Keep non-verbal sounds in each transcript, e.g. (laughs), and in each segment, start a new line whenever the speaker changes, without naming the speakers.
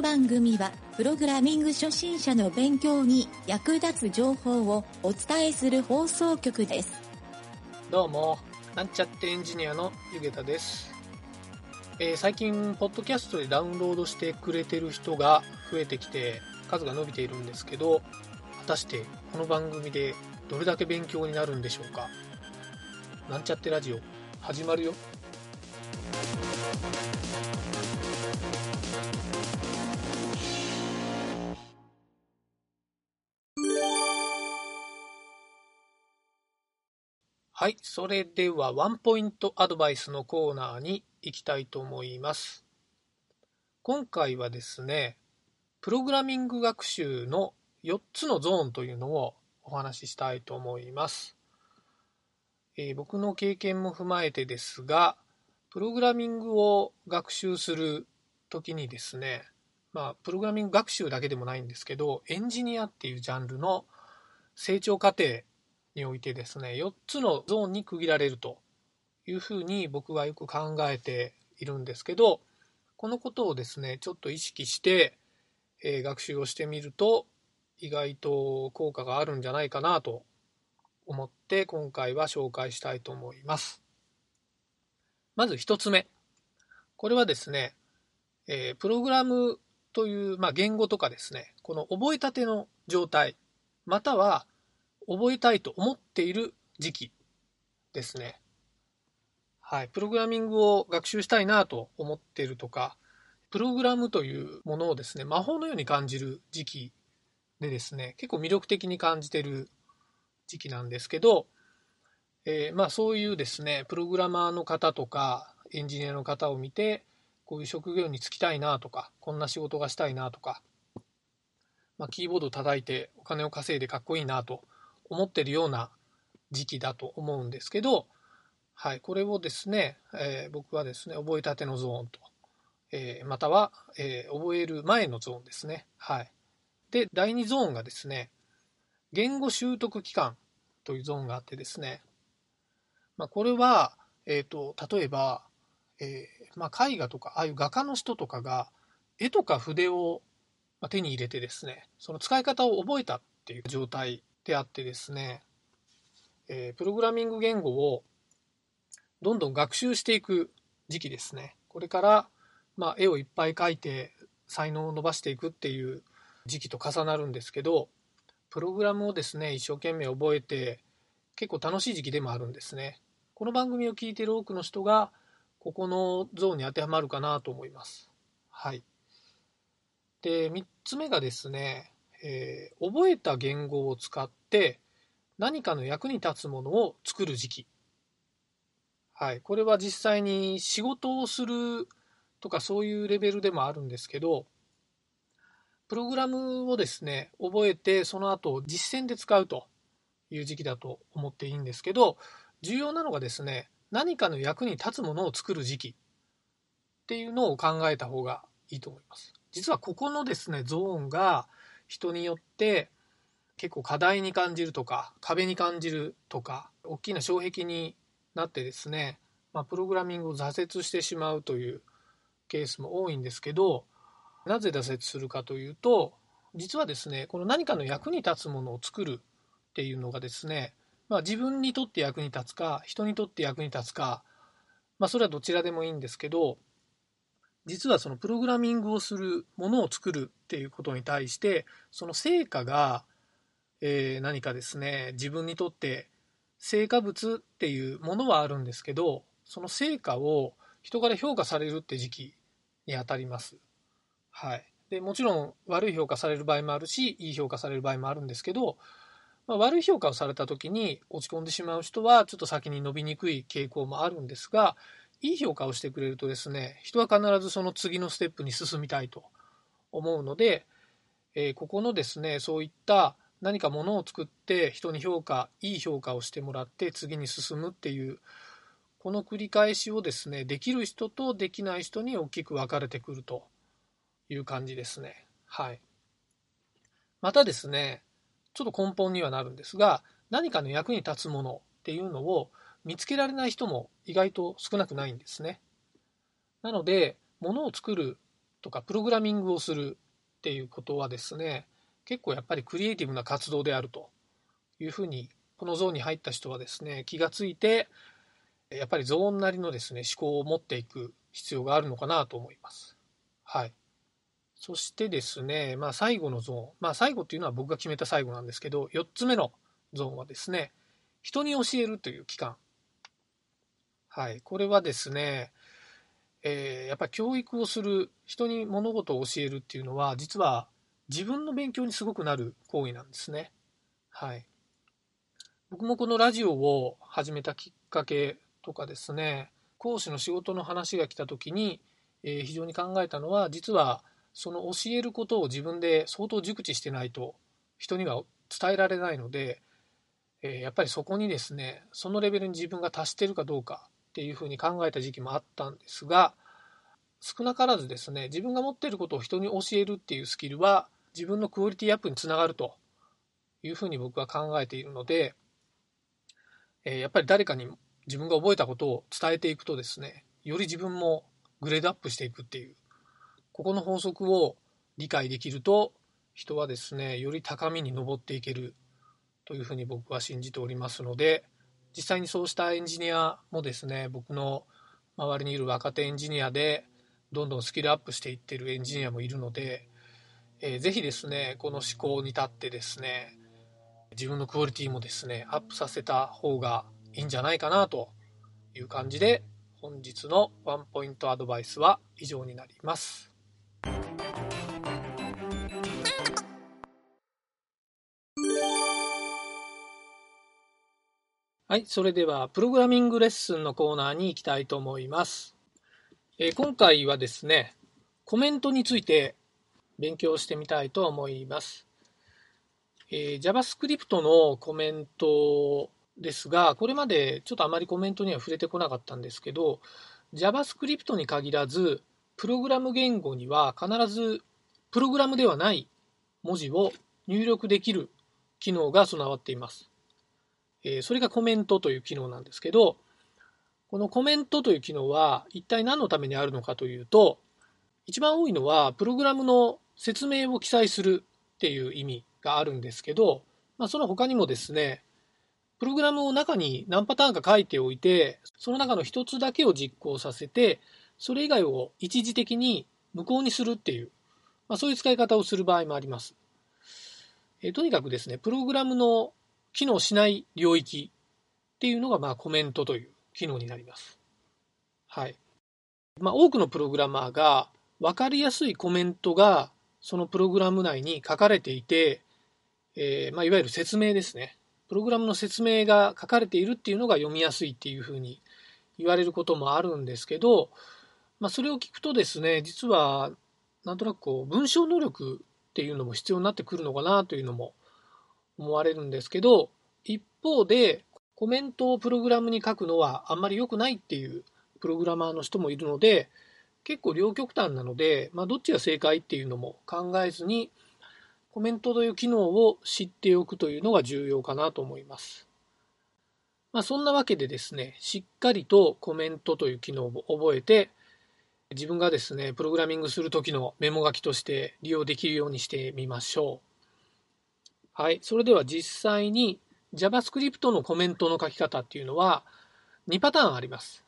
の番組は、プログラミング初心者の勉強に役立つ情報をお伝えする放送局です。
どうも、なんちゃってエンジニアのゆげたです。えー最近、ポッドキャストでダウンロードしてくれてる人が増えてきて、数が伸びているんですけど、果たしてこの番組でどれだけ勉強になるんでしょうか？なんちゃってラジオ、始まるよ。はい、それではワンポイントアドバイスのコーナーに行きたいと思います。今回はですね、プログラミング学習の4つのゾーンというのをお話ししたいと思います。えー僕の経験も踏まえてですが、プログラミングを学習するときにですね、まあ、プログラミング学習だけでもないんですけど、エンジニアっていうジャンルの成長過程においてですね4つのゾーンに区切られるというふうに僕はよく考えているんですけどこのことをですねちょっと意識して、え学習をしてみると意外と効果があるんじゃないかなと思って今回は紹介したいと思います。まず1つ目。これはですね、えプログラムという、まあ、言語とかですねこの覚えたての状態または覚えたいと思っている時期ですね。はい。プログラミングを学習したいなと思っているとか、プログラムというものをですね、魔法のように感じる時期でですね、結構魅力的に感じてる時期なんですけど、えーまあそういうですね、プログラマーの方とか、エンジニアの方を見て、こういう職業に就きたいなとか、こんな仕事がしたいなとか、まあ、キーボードを叩いてお金を稼いでかっこいいなと思ってるような時期だと思うんですけど、はい、これをですね、えー僕はですね、覚えたてのゾーンと、えーまたは、えー覚える前のゾーンですね。はい。で、第2ゾーンがですね、言語習得期間というゾーンがあってですね、まあ、これは、えっ、と、例えば、えまあ、絵画とか、ああいう画家の人とかが、絵とか筆を手に入れてですね、その使い方を覚えたっていう状態であってですね、えープログラミング言語をどんどん学習していく時期ですね。これから、まあ、絵をいっぱい描いて才能を伸ばしていくっていう時期と重なるんですけど、プログラムをですね、一生懸命覚えて結構楽しい時期でもあるんですね。この番組を聞いている多くの人が、ここのゾーンに当てはまるかなと思います。はい。で、3つ目がですね、えー覚えた言語を使って何かの役に立つものを作る時期。はい。これは実際に仕事をするとかそういうレベルでもあるんですけど、プログラムをですね、覚えてその後実践で使うという時期だと思っていいんですけど、重要なのがですね、何かの役に立つものを作る時期っていうのを考えた方がいいと思います。実はここのですね、ゾーンが人によって結構課題に感じるとか、壁に感じるとか、大きな障壁になってですね、まあ、プログラミングを挫折してしまうというケースも多いんですけど、なぜ挫折するかというと、実はですね、この何かの役に立つものを作るっていうのがですね、まあ、自分にとって役に立つか、人にとって役に立つか、まあ、それはどちらでもいいんですけど、実はそのプログラミングをするものを作るっていうことに対してその成果が、えー何かですね自分にとって成果物っていうものはあるんですけどその成果を人から評価されるって時期にあたります。はい、でもちろん悪い評価される場合もあるしいい評価される場合もあるんですけど、まあ、悪い評価をされた時に落ち込んでしまう人はちょっと先に伸びにくい傾向もあるんですがいい評価をしてくれるとですね、人は必ずその次のステップに進みたいと思うので、えーここのですね、そういった何かものを作って人に評価、いい評価をしてもらって次に進むっていう、この繰り返しをですね、できる人とできない人に大きく分かれてくるという感じですね。はい。またですね、ちょっと根本にはなるんですが、何かの役に立つものっていうのを見つけられない人も意外と少なくないんですね。なので、ものを作るとかプログラミングをするっていうことはですね結構やっぱりクリエイティブな活動であるというふうにこのゾーンに入った人はですね気がついてやっぱりゾーンなりのですね思考を持っていく必要があるのかなと思います。はい。そしてですね、まあ最後のゾーン、まあ最後っていうのは僕が決めた最後なんですけど、4つ目のゾーンはですね、人に教えるという期間。はい。これはですね、えー、やっぱり教育をする、人に物事を教えるっていうのは、実は自分の勉強にすごくなる行為なんですね。はい。僕もこのラジオを始めたきっかけとかですね、講師の仕事の話が来た時に、えー、非常に考えたのは、実はその教えることを自分で相当熟知してないと人には伝えられないので、えー、やっぱりそこにですねそのレベルに自分が達してるかどうかっていうふうに考えた時期もあったんですが少なからずですね自分が持っていることを人に教えるっていうスキルは自分のクオリティアップにつながるというふうに僕は考えているので、えー、やっぱり誰かに自分が覚えたことを伝えていくとですねより自分もグレードアップしていくっていうここの法則を理解できると人はですねより高みに登っていけるというふうに僕は信じておりますので実際にそうしたエンジニアもですね僕の周りにいる若手エンジニアでどんどんスキルアップしていってるエンジニアもいるので、えー、ぜひですねこの思考に立ってですね自分のクオリティもですねアップさせた方がいいんじゃないかなという感じで本日のワンポイントアドバイスは以上になります。はい、それではプログラミングレッスンのコーナーに行きたいと思います。えー、今回はですね、コメントについて勉強してみたいと思います。えー、JavaScript のコメントですが、これまでちょっとあまりコメントには触れてこなかったんですけど、JavaScript に限らず、プログラム言語には必ずプログラムではない文字を入力できる機能が備わっています。えそれがコメントという機能なんですけど、このコメントという機能は一体何のためにあるのかというと、一番多いのはプログラムの説明を記載するっていう意味があるんですけど、まあ、その他にもですね、プログラムを中に何パターンか書いておいて、その中の一つだけを実行させて、それ以外を一時的に無効にするっていう、まあ、そういう使い方をする場合もあります。えとにかくですね、プログラムの機能しない領域っていうのが、まあ、コメントという機能になります。はい。まあ、多くのプログラマーが分かりやすいコメントがそのプログラム内に書かれていて、えー、まあ、いわゆる説明ですね。プログラムの説明が書かれているっていうのが読みやすいっていうふうに言われることもあるんですけど、まあ、それを聞くとですね、実はなんとなくこう文章能力っていうのも必要になってくるのかなというのも思われるんですけど、一方でコメントをプログラムに書くのはあんまり良くないっていうプログラマーの人もいるので、結構両極端なので、まあ、どっちが正解っていうのも考えずに、コメントという機能を知っておくというのが重要かなと思います。まあ、そんなわけでですね、しっかりとコメントという機能を覚えて、自分がですね、プログラミングする時のメモ書きとして利用できるようにしてみましょう。はい。それでは実際に JavaScript のコメントの書き方っていうのは2パターンあります。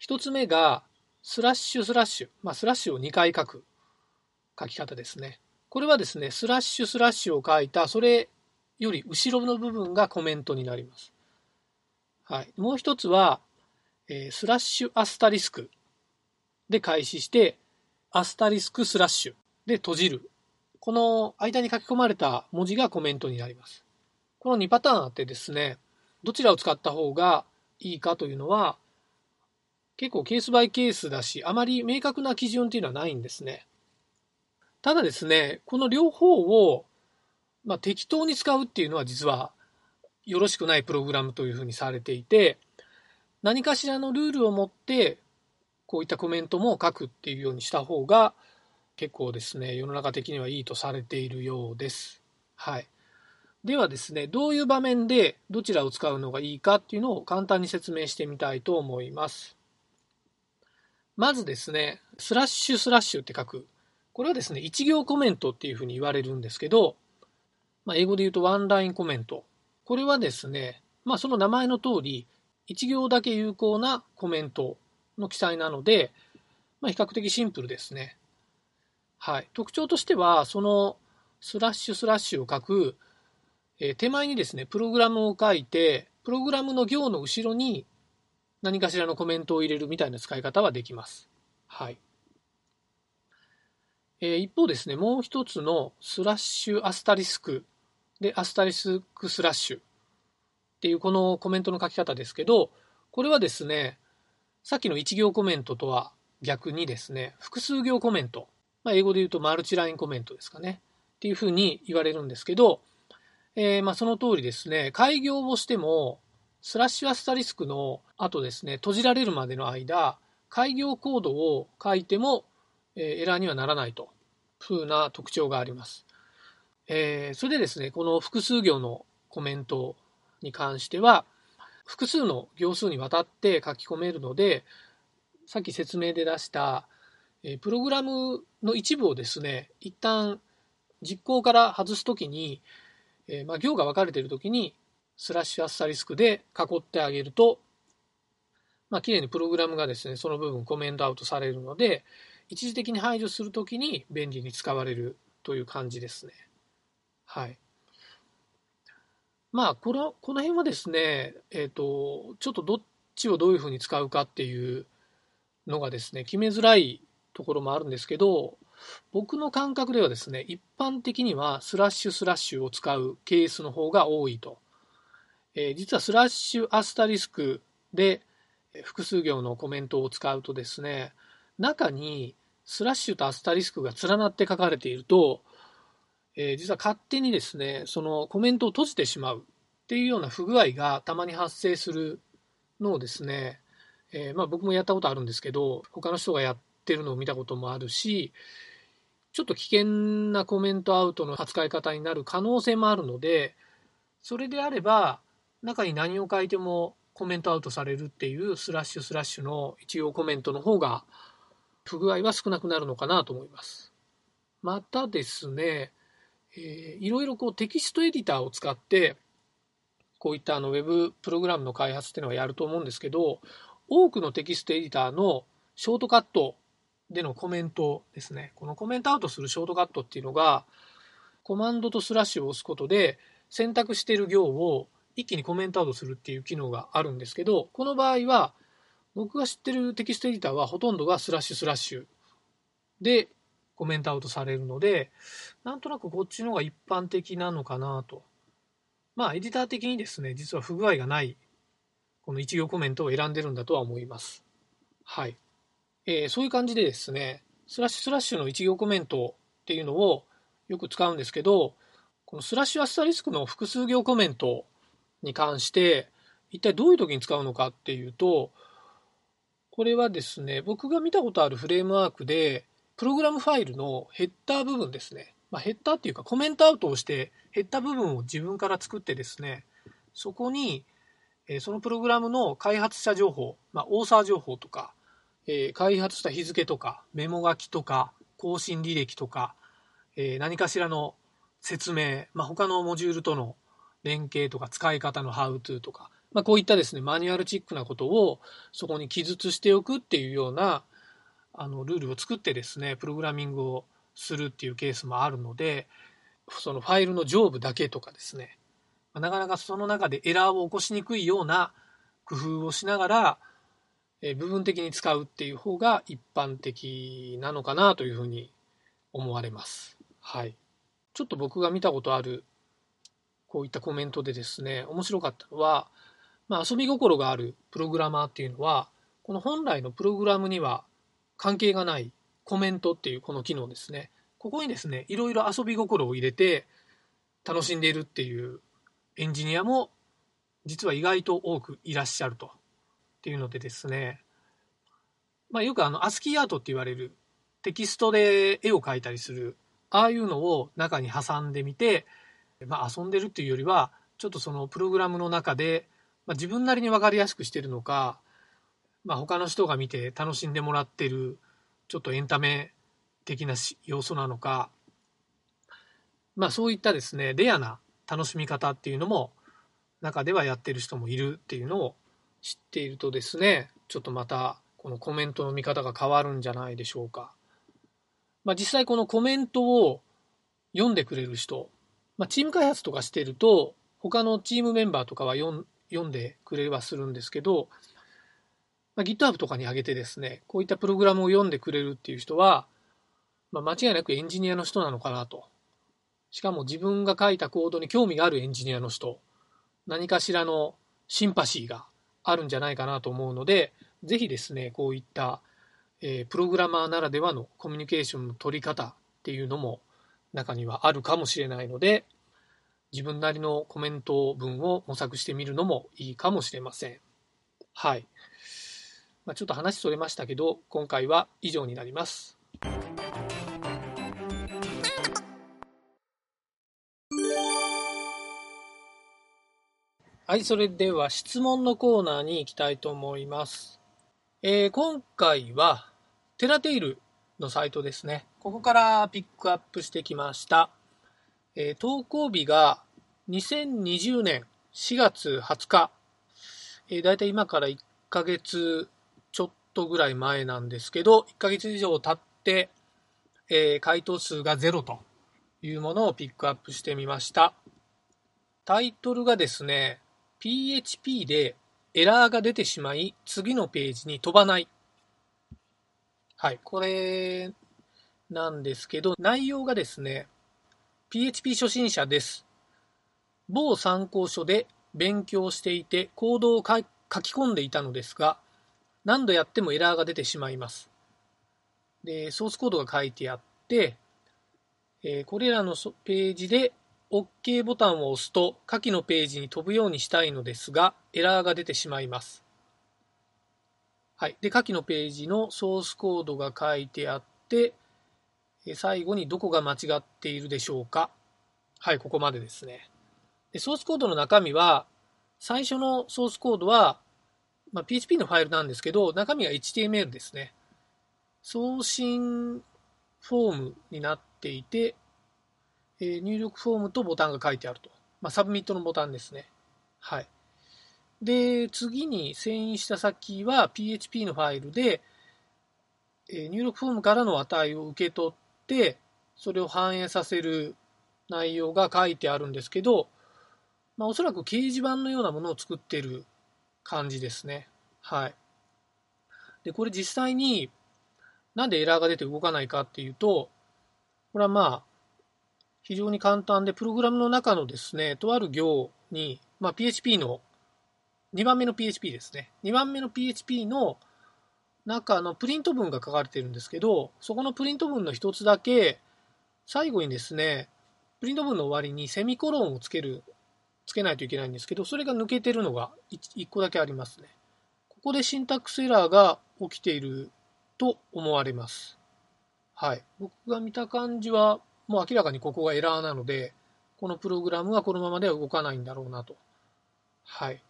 1つ目がスラッシュスラッシュ。まあ、スラッシュを2回書く書き方ですね。これはですね、スラッシュスラッシュを書いた、それより後ろの部分がコメントになります。はい。もう一つは、えー、スラッシュアスタリスクで開始して、アスタリスクスラッシュで閉じるこの間に書き込まれた文字がコメントになります。この2パターンあってですね、どちらを使った方がいいかというのは、結構ケースバイケースだし、あまり明確な基準っていうのはないんですね。ただですね、この両方を、まあ、適当に使うっていうのは実はよろしくないプログラムというふうにされていて、何かしらのルールを持ってこういったコメントも書くっていうようにした方が結構ですね、世の中的にはいいとされているようです。はい。ではですね、どういう場面でどちらを使うのがいいかっていうのを簡単に説明してみたいと思います。まずですね、スラッシュスラッシュって書く。これはですね、一行コメントっていうふうに言われるんですけど、まあ、英語で言うとワンラインコメント。これはですね、まあ、その名前の通り、一行だけ有効なコメントの記載なので、まあ、比較的シンプルですね。はい。特徴としては、そのスラッシュスラッシュを書く、えー、手前にですね、プログラムを書いて、プログラムの行の後ろに何かしらのコメントを入れるみたいな使い方はできます。はい。えー、一方ですね、もう一つのスラッシュアスタリスクでアスタリスクスラッシュっていうこのコメントの書き方ですけど、これはですね、さっきの一行コメントとは逆にですね、複数行コメント、まあ、英語で言うとマルチラインコメントですかね、っていうふうに言われるんですけど、えー、まあその通りですね、改行をしても、スラッシュアスタリスクの後ですね、閉じられるまでの間、開業コードを書いても、えエラーにはならないと。いうふうな特徴があります。えー、それでですね、この複数行のコメントに関しては、複数の行数にわたって書き込めるので、さっき説明で出した、えプログラムの一部をですね、一旦実行から外すときに、えまあ、行が分かれているときに、スラッシュアスタリスクで囲ってあげると、まあ、綺麗にプログラムがですね、その部分コメントアウトされるので、一時的に排除するときに便利に使われるという感じですね。はい。まあ、この、この辺はですね、えっ、ー、と、ちょっとどっちをどういうふうに使うかっていうのがですね、決めづらいところもあるんですけど、僕の感覚ではですね、一般的にはスラッシュスラッシュを使うケースの方が多いと。えー、実はスラッシュアスタリスクで複数行のコメントを使うとですね、中にスラッシュとアスタリスクが連なって書かれていると、えー、実は勝手にですね、そのコメントを閉じてしまうっていうような不具合がたまに発生するのをですね、えー、まあ僕もやったことあるんですけど、他の人がやってるのを見たこともあるし、ちょっと危険なコメントアウトの扱い方になる可能性もあるので、それであれば、中に何を書いてもコメントアウトされるっていうスラッシュスラッシュの一行コメントの方が不具合は少なくなるのかなと思います。またですね、えー、いろいろこうテキストエディターを使ってこういったあのウェブプログラムの開発っていうのはやると思うんですけど多くのテキストエディターのショートカットでのコメントですねこのコメントアウトするショートカットっていうのがコマンドとスラッシュを押すことで選択している行を一気にコメントアウトするっていう機能があるんですけど、この場合は、僕が知ってるテキストエディターはほとんどがスラッシュスラッシュでコメントアウトされるので、なんとなくこっちの方が一般的なのかなと。まあ、エディター的にですね、実は不具合がない、この一行コメントを選んでるんだとは思います。はい。えー、そういう感じでですね、スラッシュスラッシュの一行コメントっていうのをよく使うんですけど、このスラッシュアスタリスクの複数行コメントに関して一体どういう時に使うのかっていうとこれはですね僕が見たことあるフレームワークでプログラムファイルのヘッダー部分ですね、まあ、ヘッダーっていうかコメントアウトをしてヘッダー部分を自分から作ってですねそこにそのプログラムの開発者情報、まあ、オーサー情報とか、えー、開発した日付とかメモ書きとか更新履歴とか、えー、何かしらの説明、まあ、他のモジュールとの連携とか使い方のハウトゥーとか、まあ、こういったですね、マニュアルチックなことをそこに記述しておくっていうようなあのルールを作ってですね、プログラミングをするっていうケースもあるので、そのファイルの上部だけとかですね、なかなかその中でエラーを起こしにくいような工夫をしながら、え部分的に使うっていう方が一般的なのかなというふうに思われます。はい。ちょっと僕が見たことあるこういったコメントでですね、面白かったのは、まあ、遊び心があるプログラマーっていうのは、この本来のプログラムには関係がないコメントっていうこの機能ですね。ここにですね、いろいろ遊び心を入れて楽しんでいるっていうエンジニアも実は意外と多くいらっしゃると。っていうのでですね、まあ、よくあの、アスキーアートって言われるテキストで絵を描いたりする、ああいうのを中に挟んでみて、まあ、遊んでるっていうよりはちょっとそのプログラムの中で、まあ、自分なりに分かりやすくしてるのかまあ、他の人が見て楽しんでもらってるちょっとエンタメ的な要素なのか、まあ、そういったですねレアな楽しみ方っていうのも中ではやってる人もいるっていうのを知っているとですねちょっとまたこのコメントの見方が変わるんじゃないでしょうか。まあ、実際このコメントを読んでくれる人、まあ、チーム開発とかしてると他のチームメンバーとかは読んでくれはするんですけど、まあ、GitHub とかに上げてですねこういったプログラムを読んでくれるっていう人は、まあ、間違いなくエンジニアの人なのかなとしかも自分が書いたコードに興味があるエンジニアの人何かしらのシンパシーがあるんじゃないかなと思うのでぜひですねこういった、えー、プログラマーならではのコミュニケーションの取り方っていうのも中にはあるかもしれないので自分なりのコメント文を模索してみるのもいいかもしれません。はい。まあ、ちょっと話それましたけど、今回は以上になります。はい、それでは質問のコーナーに行きたいと思います。えー、今回は、テラテイルのサイトですね。ここからピックアップしてきました。えー、投稿日が2020年4月20日、えー、だいたい今から1ヶ月ちょっとぐらい前なんですけど、1ヶ月以上経って、えー、回答数が0というものをピックアップしてみました。タイトルがですね、PHP でエラーが出てしまい、次のページに飛ばない。はい、これなんですけど、内容がですね、PHP 初心者です。某参考書で勉強していてコードを書き込んでいたのですが、何度やってもエラーが出てしまいます。で、ソースコードが書いてあって、えー、これらのページで OK ボタンを押すと下記のページに飛ぶようにしたいのですが、エラーが出てしまいます。はい。で、下記のページのソースコードが書いてあって、最後にどこが間違っているでしょうかはい、ここまでですね。でソースコードの中身は、最初のソースコードは、まあ、PHP のファイルなんですけど、中身は HTML ですね。送信フォームになっていて、え、入力フォームとボタンが書いてあると。まあ、サブミットのボタンですね。はい。で、次に遷移した先は PHP のファイルで、え、入力フォームからの値を受け取ってそれを反映させる内容が書いてあるんですけど、まあ、おそらく掲示板のようなものを作ってる感じですね。はい。で、これ実際になんでエラーが出て動かないかっていうと、これはまあ、非常に簡単で、プログラムの中のですね、とある行に、まあ、PHP の、2番目の PHP ですね。2番目の PHP の中のプリント文が書かれているんですけど、そこのプリント文の一つだけ、最後にですね、プリント文の終わりにセミコロンをつける、つけないといけないんですけど、それが抜けてるのが 1, 1個だけありますね。ここでシンタックスエラーが起きていると思われます。はい。僕が見た感じは、もう明らかにここがエラーなので、このプログラムはこのままでは動かないんだろうなと。はい。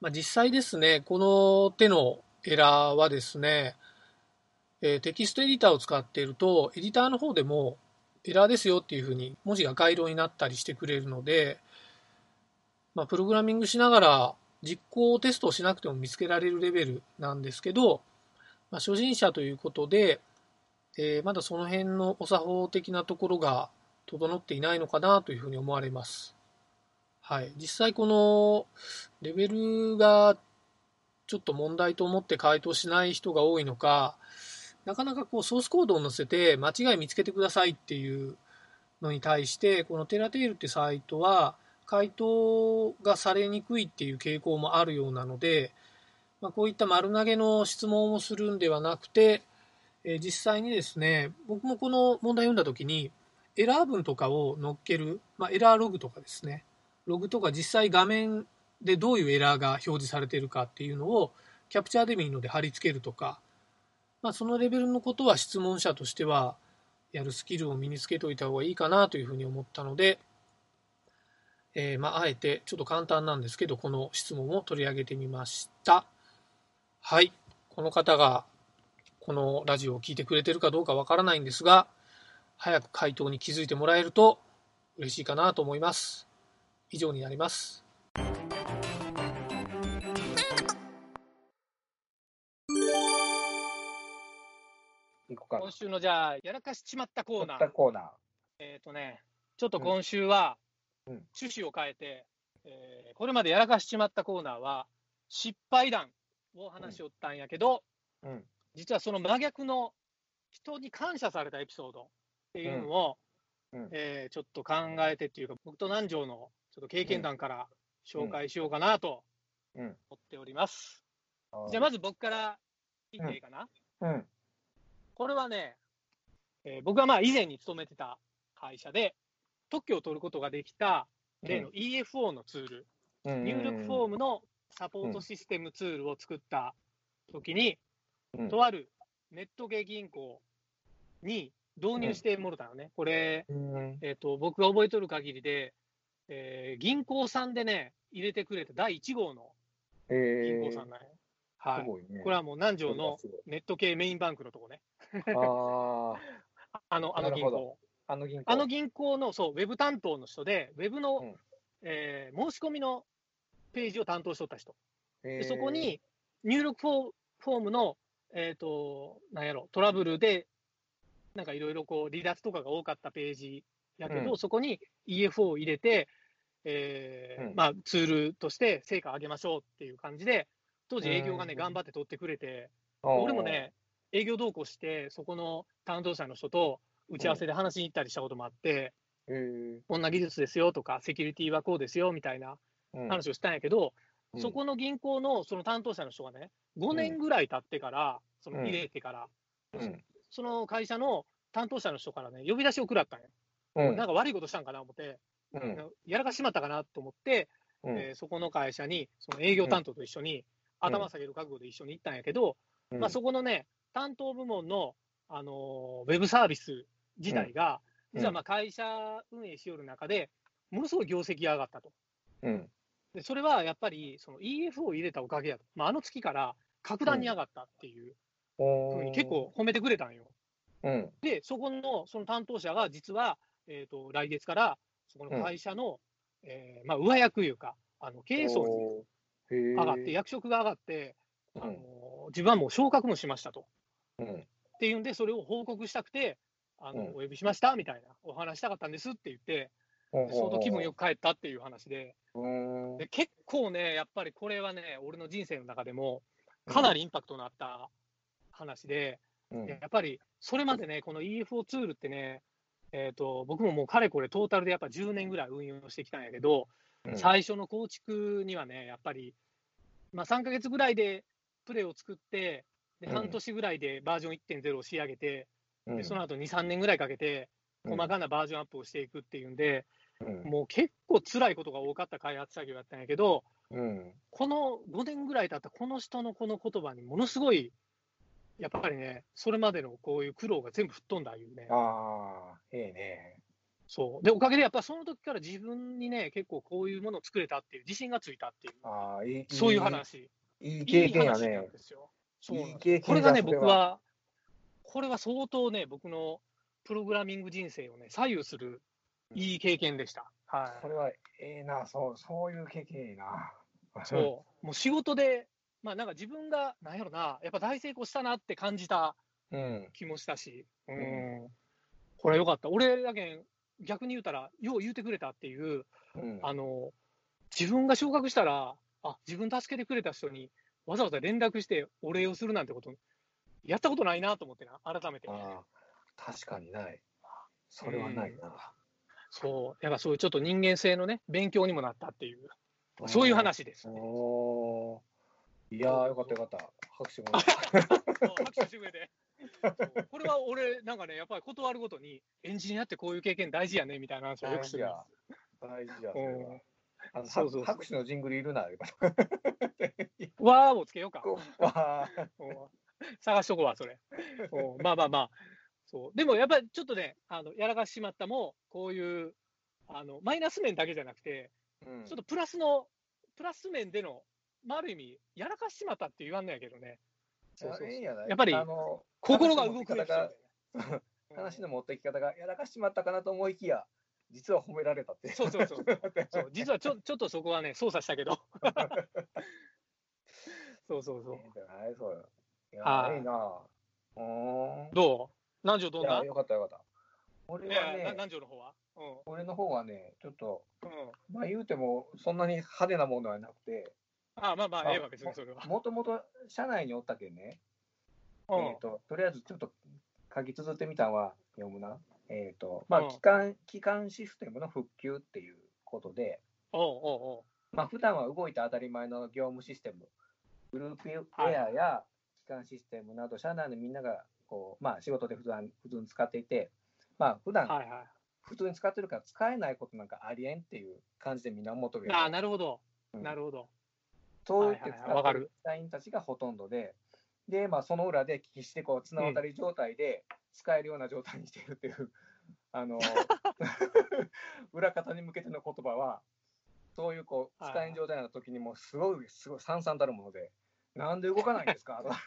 まあ、実際ですね、この手のエラーはですね、えー、テキストエディターを使っていると、エディターの方でもエラーですよっていうふうに文字が赤色になったりしてくれるので、まあ、プログラミングしながら実行テストをしなくても見つけられるレベルなんですけど、まあ、初心者ということで、えー、まだその辺のお作法的なところが整っていないのかなというふうに思われます。はい、実際このレベルがちょっと問題と思って回答しない人が多いのか、なかなかこうソースコードを載せて間違い見つけてくださいっていうのに対して、このテラテールってサイトは回答がされにくいっていう傾向もあるようなので、まあ、こういった丸投げの質問をするんではなくて、え、実際にですね、僕もこの問題を読んだ時に、エラー文とかを載っける、まあ、エラーログとかですね、ログとか実際画面でどういうエラーが表示されているかっていうのをキャプチャーでもいいので貼り付けるとか、まあ、そのレベルのことは質問者としてはやるスキルを身につけておいた方がいいかなというふうに思ったので、えー、まあ、あえてちょっと簡単なんですけどこの質問を取り上げてみました。
はい。この方が、このラジオを聞いてくれてるかどうかわからないんですが、早く回答に気づいてもらえると嬉しいかなと思います。以上になります。今週のじゃあ、やらかしちまったコーナ
な。
ー。
コーナー。
えっ、とね、ちょっと今週は
うんうん
趣旨を変えて、えーこれまでやらかしちまったコーナーは、失敗談を話しよったんやけど、
うん。
実はその真逆の人に感謝されたエピソードっていうのを、
うんうん
えーちょっと考えてっていうか、僕と南條のちょっと経験談から紹介しようかなと
うん。
思っております。じゃあまず僕から言っていいかな？
うん。
これはね、えー僕はまあ以前に勤めてた会社で、特許を取ることができた例の EFO のツール、
うん。
入力フォームのサポートシステムツールを作った時に、
うん
とあるネット系銀行に導入してもらったのね。これ、
うん。
えっ、と、僕が覚えとる限りで、えー銀行さんでね、入れてくれた第1号の銀
え
行さんなんや。はい。
すごいね。
これはもう南條のネット系メインバンクのとこね。
ああ、(laughs)
あの、あの銀行。
あの銀行。
あの銀行の、そう、ウェブ担当の人で、ウェブの、
うん
えー申し込みのページを担当しとった人。
えー
でそこ、に入力フォームの、えっ、と、なんやろ、トラブルで、なんかいろいろこう離脱とかが多かったページやけど、
うん。
そこに EFO を入れて、えー
うん。
まあ、ツールとして成果を上げましょうっていう感じで、当時営業がね、
うん。
頑張って取ってくれて、俺も、ね、営業同行して、そこの担当者の人と打ち合わせで話しに行ったりしたこともあって、
えー。
こんな技術ですよとか、セキュリティはこうですよみたいな
うん。
話をしたんやけど、
うん
そこの銀行のその担当者の人がね、5年ぐらい経ってから、その入れてから、
うん。
その会社の担当者の人からね、呼び出しを食らったんや。
うん。
なんか悪いことしたんかな思って、
うん。
やらかしまったかなと思って、
うん。
えーそこの会社に、その営業担当と一緒に、頭下げる覚悟で一緒に行ったんやけど、
うん。
まあ、そこのね、担当部門の、あのーウェブサービス自体が、
うん。
実はまあ会社運営しよる中で、ものすごい業績が上がったと。
うん
でそれはやっぱりその EF を入れたおかげやと、まあ、あの月から格段に上がったっていうふうに結構褒めてくれたんよ。
うん。
で、そこのその担当者が実は、えー、と来月からそこの会社の、えーまあ、上役いうか、あの経営層に上がって、役職が上がって、
うん。
あの自分はもう昇格もしましたと。
うん。
っていうんで、それを報告したくて、あの
うん。
お呼びしましたみたいな、お話したかったんですって言って、で相当気分よく帰ったっていう話で、
うん。
で結構ね、やっぱりこれはね、俺の人生の中でも、かなりインパクトのあった話で、
うん。
やっぱりそれまでね、この EFO ツールってね、えー、と僕ももうかれこれトータルでやっぱ10年ぐらい運用してきたんやけど、
うん。
最初の構築にはね、やっぱり、まあ、3ヶ月ぐらいでプレイを作って、で
うん。
半年ぐらいでバージョン1.0を仕上げて、
うん。
でその後2、3年ぐらいかけて、細かなバージョンアップをしていくっていうんで、
うん
もう結構辛いことが多かった開発作業だったんやけど、
うん
この5年ぐらい経ったこの人のこの言葉にものすごい、やっぱりね、それまでのこういう苦労が全部吹っ飛んだいうね。
ああええね
そう。で、おかげでやっぱその時から自分にね、結構こういうものを作れたっていう自信がついたっていう、
ああいい
そういう話。
いい経験や
いい話な
ね
んですよ。そうなんこれがね、僕は、これは相当ね、僕のプログラミング人生をね、左右するいい経験でした。はい。
それはええなそうそういう経験いいな
そう。もう仕事で、まあなんか自分が、なんやろな、やっぱ大成功したなって感じた
うん
気もしたし、う
うん
ん。これよかった。俺だけん逆に言うたら、よう言うてくれたっていう、
うん
あの、自分が昇格したら、あ、自分助けてくれた人にわざわざ連絡してお礼をするなんてこと、やったことないなと思ってな、改めて。
ああ確かにないそれはないな
そう。やっぱそういうちょっと人間性のね、勉強にもなったっていう、そういう話です。
おー。いやーよかったよかった。拍手も。
拍手して。くれて。これは俺、なんかね、やっぱり断るごとに、エンジニアってこういう経験大事やねみたいな話をよくする。
や。大事やあの
そうそう
拍手のジングルいるな。(laughs)
わーをつけようか。探しとこうわ、それ。うん。まあまあまあ。そうでもやっぱりちょっとね、あのやらかしまったも、こういうあのマイナス面だけじゃなくて、
ーうん
ちょっとプラスの、プラス面でのまあ、ある意味、やらかしちまったって言わんのやけどね。そうそうそうやっぱり
あの
心が動くエピソードだよね (laughs)
話の持ってき方がやらかしちまったかなと思いきや、実は褒められたって。
そうそうそう。(laughs) そう実はちょちょっとそこはね、操作したけど。(laughs) そうそうそう
い。いんじゃない？そ。い
い
な。
どう？南條どんな？
いや、よかったよかった。俺
い
はね、
南條の方は？う
俺の方はね、ちょっと、
ん。うん。
まあ言うても、そんなに派手なものはなくて、
あまあまあ、
あ
ええわ、別にそれは。
もともと社内におったけんね、
うん
えっ、と、とりあえずちょっと書き綴ってみたんは読むな。えっ、と、ま
うん
あ、機関、機関システムの復旧っていうことで、
おうおうおう
まあ、普段は動いて当たり前の業務システム、グループウェアや機関システムなど、社内のみんながこう、まあ、仕事で普段普通に使っていて、まあ、普段
はいはい。
普通に使ってるから使えないことなんかありえんっていう感じでみんな思っとる
ああ、なるほど。
うん
なるほど。
そう言って使ってる社員たちがほとんどで、で、まあ、その裏で必死でこう綱渡り状態で使えるような状態にしているっていう、あの (laughs) 裏方に向けての言葉は、そういうこう
はい
使えん状態の時にもすごい、すごいさんさんたるもので、なんで動かないんですか？とか、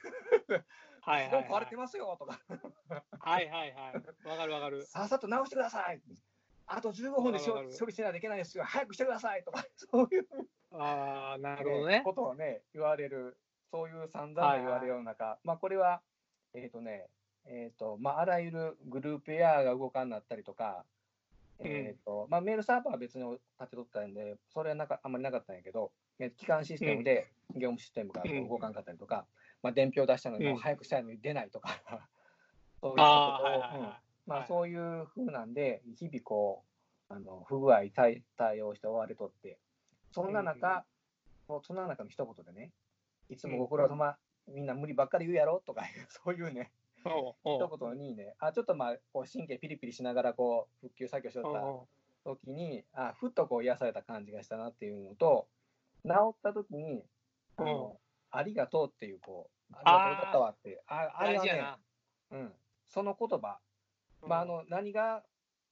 はいはい、
すごい壊
はい
れてますよとか、
はいはいはい。わかるわかる。
さっさと直してください。あと15分で処理しないといけないですよ、早くしてくださいとか、そういう。
ああ、なるほどね。
ことをね、言われる、そういう散々な言われるような中、まあこれは、えっ、とね、えっ、と、まああらゆるグループエアーが動かんなったりとか、
うん。
えっ、と、まあメールサーバーは別に立てとったんで、それはなんかあんまりなかったんやけど、えー基幹システムで業務システムが動かんかったりとか、まあ伝票出したのにも
うん
早くしたいのに出ないとか、(laughs) そういうことをそうい。うふうなんで、日々こう、あの不具合対対応して追われとって、そんな中、もうそんな中の一言でね、いつもご苦労様、みんな無理ばっかり言うやろとか (laughs) そういうね、一言にね、あちょっとまあこう神経ピリピリしながらこう復旧作業しよった時に、あふっとこう癒された感じがしたなっていうのと、治った時に、あのありがとうっていう、こう、ありがとうよかったわって、ああれはね。うん、その言葉、まあ、あの何が、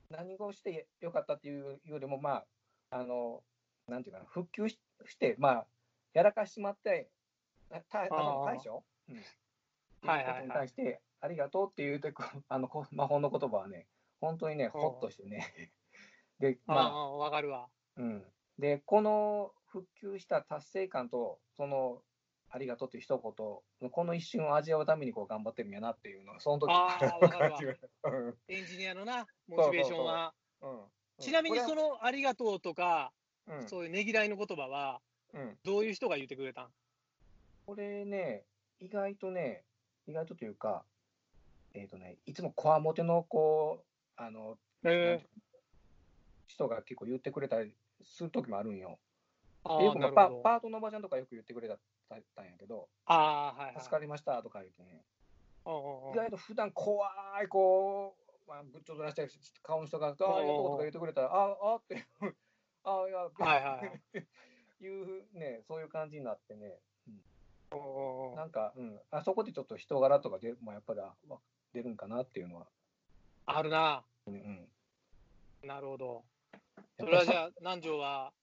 何をしてよかったっていうよりも、まあ、あの、なんていうかな、復旧しして、まあ、やらかしまって、たたあの対処、うん、
はいはいはい。
に対して、ありがとうっていうてこ (laughs) あのこ魔法の言葉はね、本当にね、ほっとしてね。(laughs) で、
あ。
まあ、
あ、わかるわ。
うん。で、この復旧した達成感と、その、ありがとうっていう一言、この一瞬を味わうためにこう頑張ってるんやなっていうのが、その時
ああ、わかるエンジニアのな、モチベーションは。
うん。
ちなみにそ
の、
のありがとうとか、
うん。
そういうねぎらいの言葉は、
うん、
どういう人が言ってくれたん？
これね、意外とね、意外とというか、えっ、とね、いつもこわもてのこう、あの、
え
人が結構言ってくれたりする時もあるんよ。
ああ、
でよくまあパ。パートのおばちゃんとかよく言ってくれたたんやけど、
ああ、はいはい。
助かりましたとか言ってね、意外と普段怖い、こう、まあ、ぶっちょと出して顔の人が、ああ、ありがとうとか言ってくれたら、ああ、って、(laughs) ああ、いや、
はいはい
い。(laughs) うね、そういう感じになってね、
うん
なんか、うん、あそこでちょっと人柄とかでもやっぱり出るんかなっていうのは、
あるな。
うん、
なるほど。それはじゃあ、南條は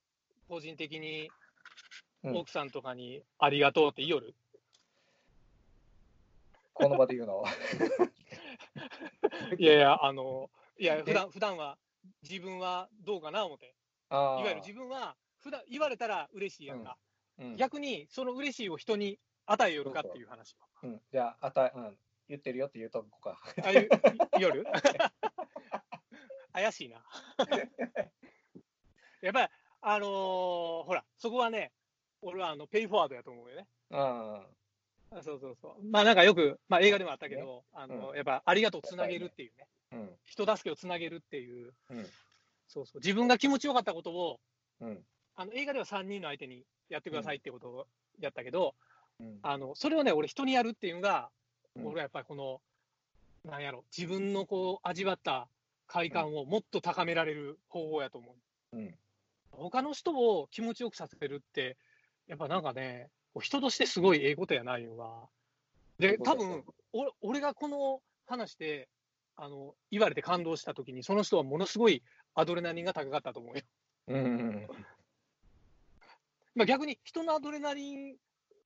個人的に
うん
奥さんとかにありがとうって言いよる、
この場で言うの？は。(laughs)
いやいや、あの、いや、普段普段は自分はどうかな思って。いわゆる自分は、普段言われたら嬉しいやんか。
うん
逆に、その嬉しいを人に与えよるかっていう話を。
うん、じゃああた、うん、言ってるよって言うとこか。
あいう、夜 (laughs) 怪しいな。(laughs) やっぱり、あのーほら、そこはね、俺はあのペイフォワードやと思うよね。
あ
あそうそうそう。まあなんかよく、まあ映画でもあったけど、あの、やっぱありがとうつなげるっていうね。
うん、
人助けをつなげるっていう、
うん、
そうそう。自分が気持ちよかったことを、
うん、
あの映画では3人の相手にやってくださいってことをやったけど、
うん、
あの、それをね、俺人にやるっていうのが、
うん。
俺はやっぱりこの、なんやろ、自分のこう、味わった快感をもっと高められる方法やと思う。
うん、
他の人を気持ちよくさせるって、やっぱなんかね、人としてすごいええことやないよな。で、多分、お俺がこの話で、あの、言われて感動した時に、その人はものすごいアドレナリンが高かったと思うよ。
うん、
まあ、逆に人のアドレナリン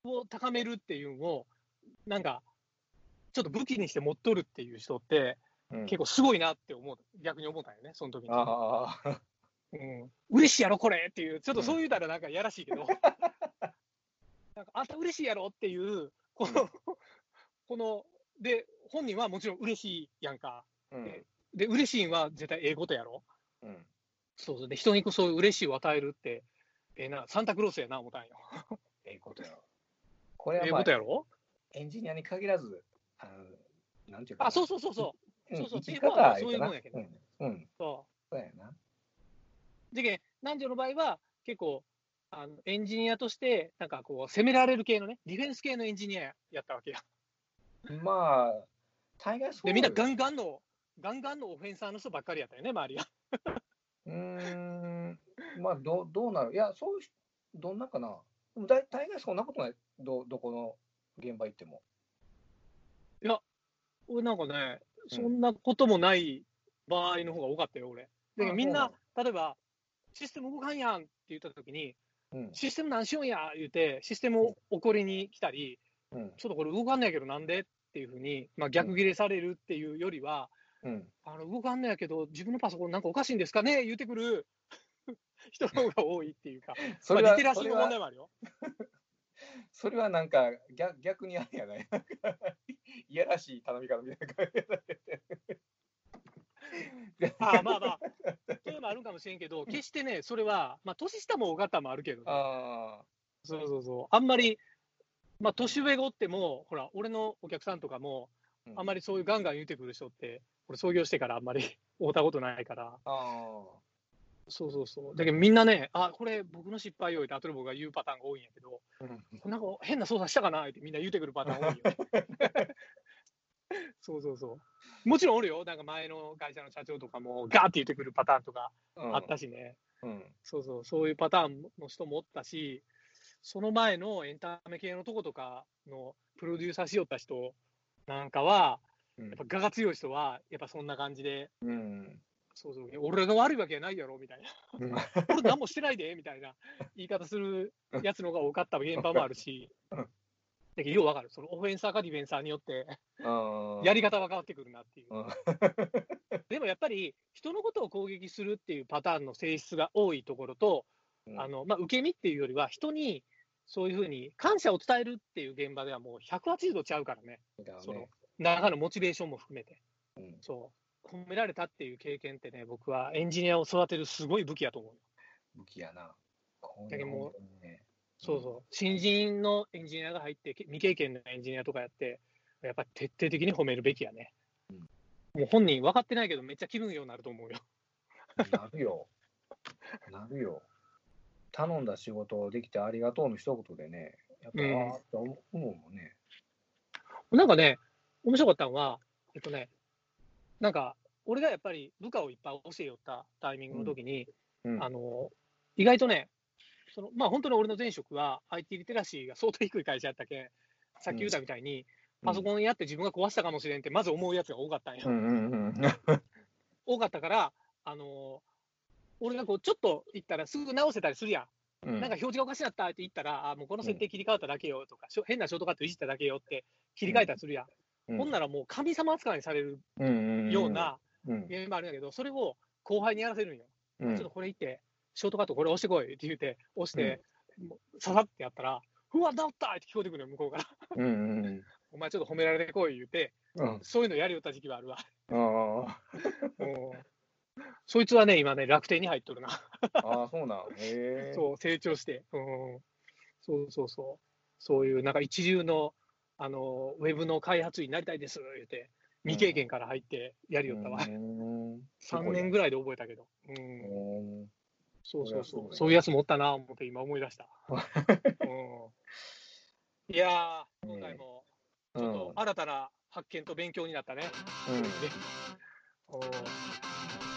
を高めるっていうのを、なんか、ちょっと武器にして持っとるっていう人って、
うん
結構すごいなって思う、逆に思ったんよね、その時に。
ああ、
うん、嬉しいやろ、これっていう、ちょっとそう言うたらなんかやらしいけど、(laughs) なんかあんた嬉しいやろっていう、この、(laughs) この、で、本人はもちろん嬉しいやんか。
うん。
で、嬉しいんは絶対ええことやろ。
うん。
そうそう。で、人にそういう嬉しいを与えるって、ええな、サンタクロースやな、思ったんよ。(laughs)
ええことやろ。これは、
ええ
まあ
ことやろ？
エンジニアに限らず、あのなんていうかな。
あ、そうそうそうそう。
うん
そうそう
生き方
そういうもんやけど
うん。うん。
そ
そうやな。
う。でけん、南條の場合は、結構、あのエンジニアとして、なんかこう、攻められる系のね、ディフェンス系のエンジニアやったわけや。
まあ、大概そう
で、みんな
よ
ガンガンの、ガンガンのオフェンサーの人ばっかりやったよね、周りが。
うーん、まあ、どどうなる？いや、そういう人、どんなかな。でも大大概そんなことない。ど、どこの現場行っても。
俺なんかね、
うん
そんなこともない場合の方が多かったよ、俺。で
あ
みんな
そ、
例えば、システム動かんやんって言ったときに、
うん。
システム何しようんや言うて、システムを怒りに来たり、
うん。
ちょっとこれ動かんないけどなんでっていうふうに、まあ、逆ギレされるっていうよりは、
うん。
あの動かんないけど、自分のパソコンなんかおかしいんですかね言うてくる (laughs) 人の方が多いっていうか、(laughs)
それは、
まあ、リテラシーの
それは
問題もあるよ。(laughs)
それはなんか逆逆にあれやない。いやらしい頼み方みたいな感じで。
ああまあまあ、それもあるかもしれんけど、決してね、それは、まあ、年下も大方もあるけどね、
あ
そうそうそう、あんまり、まあ、年上がおっても、ほら、俺のお客さんとかも、
あ。
あんまりそういうガンガン言ってくる人って、俺、創業してからあんまり (laughs) 会ったことないから、
あ
そうそうそう。だけどみんなね、あ、これ僕の失敗を言って、後で僕が言うパターンが多いんやけど、
あ。うん
なんか変な操作したかなってみんな言うてくるパターン多いよね。(laughs) (laughs) そうそうそう。もちろんおるよ。なんか前の会社の社長とかもガーって言ってくるパターンとか
うん
あったしね。
うん。
そうそう、そういうパターンの人もおったし、その前のエンタメ系のとことかのプロデューサーしよった人なんかは、
うん
やっぱ我が強い人は、やっぱそんな感じで、
うん。
そうそう、俺が悪いわけないやろみたいな。
うん (laughs)
俺何もしてないでみたいな言い方するやつの方が多かった現場もあるし
うん、
だけどようわかる、そのオフェンサーかディフェンサーによって、
あ
やり方は変わってくるなっていう。
うん。(laughs)
でもやっぱり、人のことを攻撃するっていうパターンの性質が多いところと、あのまあ、受け身っていうよりは、人にそういうふうに感謝を伝えるっていう現場ではもう180度ちゃうからね、
だね。
その中のモチベーションも含めて。
うん。
そう。褒められたっていう経験ってね、僕はエンジニアを育てるすごい武器やと思うよ。
武器やな。こ
だけどもう
ね
そうそう、新人のエンジニアが入って、け未経験のエンジニアとかやって、やっぱり徹底的に褒めるべきやね。
うん
もう本人分かってないけど、めっちゃ気分ようになると思うよ。
なるよ。なるよ。頼んだ仕事できてありがとうの一言でね、やっぱ、
うん
ああって思うもんね。
なんかね、面白かったのは、えっとね、なんか、俺がやっぱり部下をいっぱい教えよったタイミングの時に、
うん
あの、意外とね、そのまあ本当に俺の前職は IT リテラシーが相当低い会社やったけん、さっき言ったみたいに、パソコンやって自分が壊したかもしれんって、まず思うやつが多かったんや。
うんうんうん。(laughs)
多かったから、あの俺がこうちょっと言ったらすぐ直せたりするやん。
うん
なんか表示がおかしなったって言ったら、あもうこの設定切り替わっただけよとか、しょ変なショートカットいじっただけよって切り替えたりするやん。ほんならもう神様扱いにされる
ら
ような
うん
ゲームもあるんだけど、それを後輩にやらせるんよ。
うん
ちょっとこれ言って、ショートカットこれ押してこいって言って、押して、もうささってやったら、うわ、治ったって聞こえてくるよ、向こうから。
うんうん (laughs)
お前ちょっと褒められてこい言うて、
うん。
そういうのやりよった時期はあるわ。
あ (laughs)
うんそいつはね、今ね、楽天に入っとるな。
あ、ああ、そうなん。へえ。
そう、成長して。うん、そうそうそう。そういう、なんか一流の、あの、ウェブの開発員になりたいです、言うて、未経験から入ってやりよったわ。
うん。
3年ぐらいで覚えたけど。うん、
うん
そうそうそう。そういうやつもおったな、思って今思い出した。うん、いやー、今回も、ちょっと新たな発見と勉強になったね。
うん
ねうん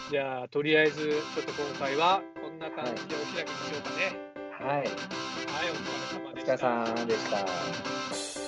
じゃあ、とりあえず、ちょっと今回はこんな感じでお開きにしようかね。
はい。
はい、お疲れ様
お
でした。
疲れさんでした。